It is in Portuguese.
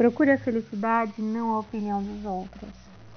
Procure a felicidade, não a opinião dos outros.